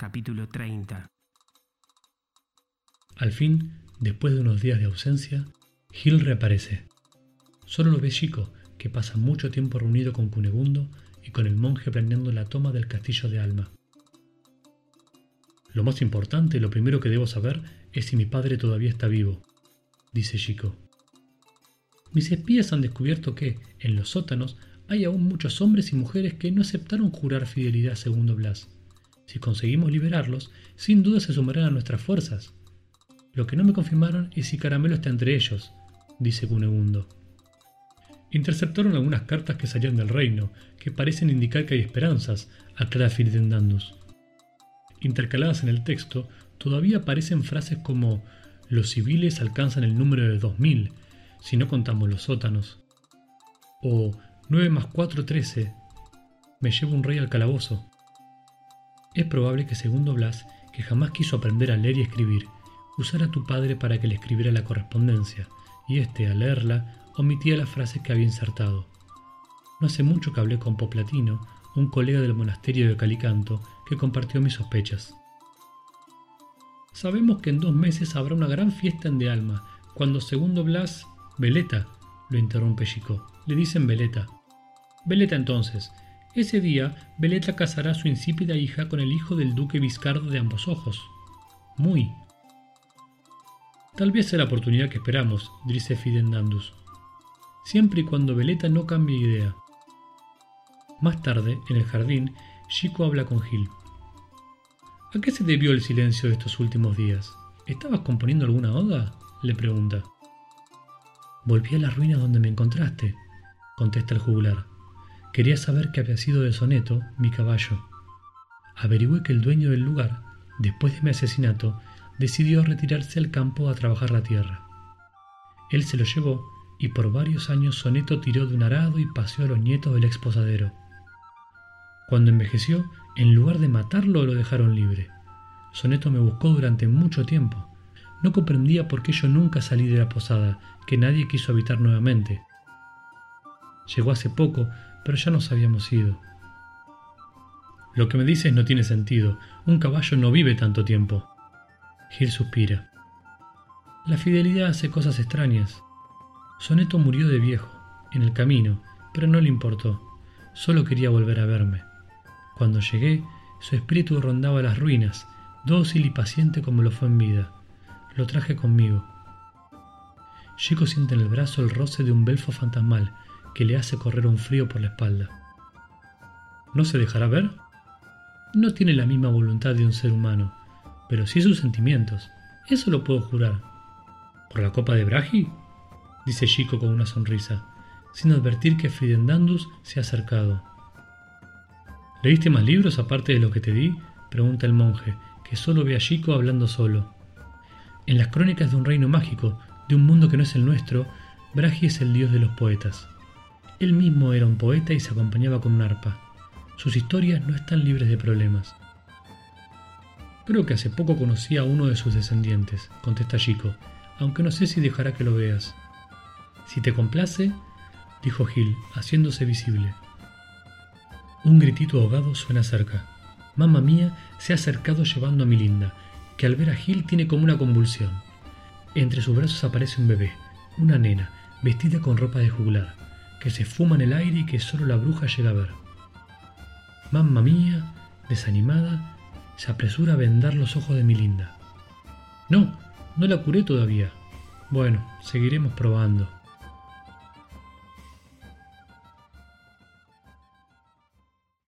Capítulo 30 Al fin, después de unos días de ausencia, Gil reaparece. Solo lo ve Chico, que pasa mucho tiempo reunido con Cunegundo y con el monje planeando la toma del castillo de Alma. Lo más importante, lo primero que debo saber, es si mi padre todavía está vivo, dice Chico. Mis espías han descubierto que, en los sótanos, hay aún muchos hombres y mujeres que no aceptaron jurar fidelidad a Segundo Blas. Si conseguimos liberarlos, sin duda se sumarán a nuestras fuerzas. Lo que no me confirmaron es si Caramelo está entre ellos, dice Cunegundo. Interceptaron algunas cartas que salían del reino, que parecen indicar que hay esperanzas, aclara Firidendandus. Intercaladas en el texto, todavía aparecen frases como los civiles alcanzan el número de 2000, si no contamos los sótanos. O 9 más 4, 13. Me llevo un rey al calabozo. Es probable que Segundo Blas, que jamás quiso aprender a leer y escribir, usara a tu padre para que le escribiera la correspondencia, y éste, al leerla, omitía las frases que había insertado. No hace mucho que hablé con Poplatino, un colega del monasterio de Calicanto, que compartió mis sospechas. Sabemos que en dos meses habrá una gran fiesta en De Alma, cuando Segundo Blas... Veleta, lo interrumpe Chico. Le dicen Veleta. Veleta entonces. Ese día, Veleta casará a su insípida hija con el hijo del duque Vizcardo de ambos ojos. Muy. Tal vez sea la oportunidad que esperamos, dice Fidendandus. Siempre y cuando Veleta no cambie idea. Más tarde, en el jardín, Chico habla con Gil. ¿A qué se debió el silencio de estos últimos días? ¿Estabas componiendo alguna oda? le pregunta. Volví a la ruina donde me encontraste, contesta el jugular. Quería saber qué había sido de Soneto, mi caballo. Averigüé que el dueño del lugar, después de mi asesinato, decidió retirarse al campo a trabajar la tierra. Él se lo llevó y por varios años Soneto tiró de un arado y paseó a los nietos del exposadero. Cuando envejeció, en lugar de matarlo, lo dejaron libre. Soneto me buscó durante mucho tiempo. No comprendía por qué yo nunca salí de la posada, que nadie quiso habitar nuevamente. Llegó hace poco, pero ya nos habíamos ido. Lo que me dices no tiene sentido. Un caballo no vive tanto tiempo. Gil suspira. La fidelidad hace cosas extrañas. Soneto murió de viejo, en el camino, pero no le importó. Solo quería volver a verme. Cuando llegué, su espíritu rondaba las ruinas, dócil y paciente como lo fue en vida. Lo traje conmigo. Chico siente en el brazo el roce de un belfo fantasmal que le hace correr un frío por la espalda. ¿No se dejará ver? No tiene la misma voluntad de un ser humano, pero sí sus sentimientos. Eso lo puedo jurar. ¿Por la copa de Bragi? dice Chico con una sonrisa, sin advertir que Fridendandus se ha acercado. ¿Leíste más libros aparte de lo que te di? pregunta el monje, que solo ve a Chico hablando solo. En las crónicas de un reino mágico, de un mundo que no es el nuestro, Bragi es el dios de los poetas. Él mismo era un poeta y se acompañaba con un arpa. Sus historias no están libres de problemas. Creo que hace poco conocí a uno de sus descendientes, contesta Chico, aunque no sé si dejará que lo veas. Si te complace, dijo Gil, haciéndose visible. Un gritito ahogado suena cerca. Mamma mía se ha acercado llevando a mi linda, que al ver a Gil tiene como una convulsión. Entre sus brazos aparece un bebé, una nena, vestida con ropa de juglar que se fuma en el aire y que solo la bruja llega a ver. Mamma mía, desanimada, se apresura a vendar los ojos de mi linda. No, no la curé todavía. Bueno, seguiremos probando.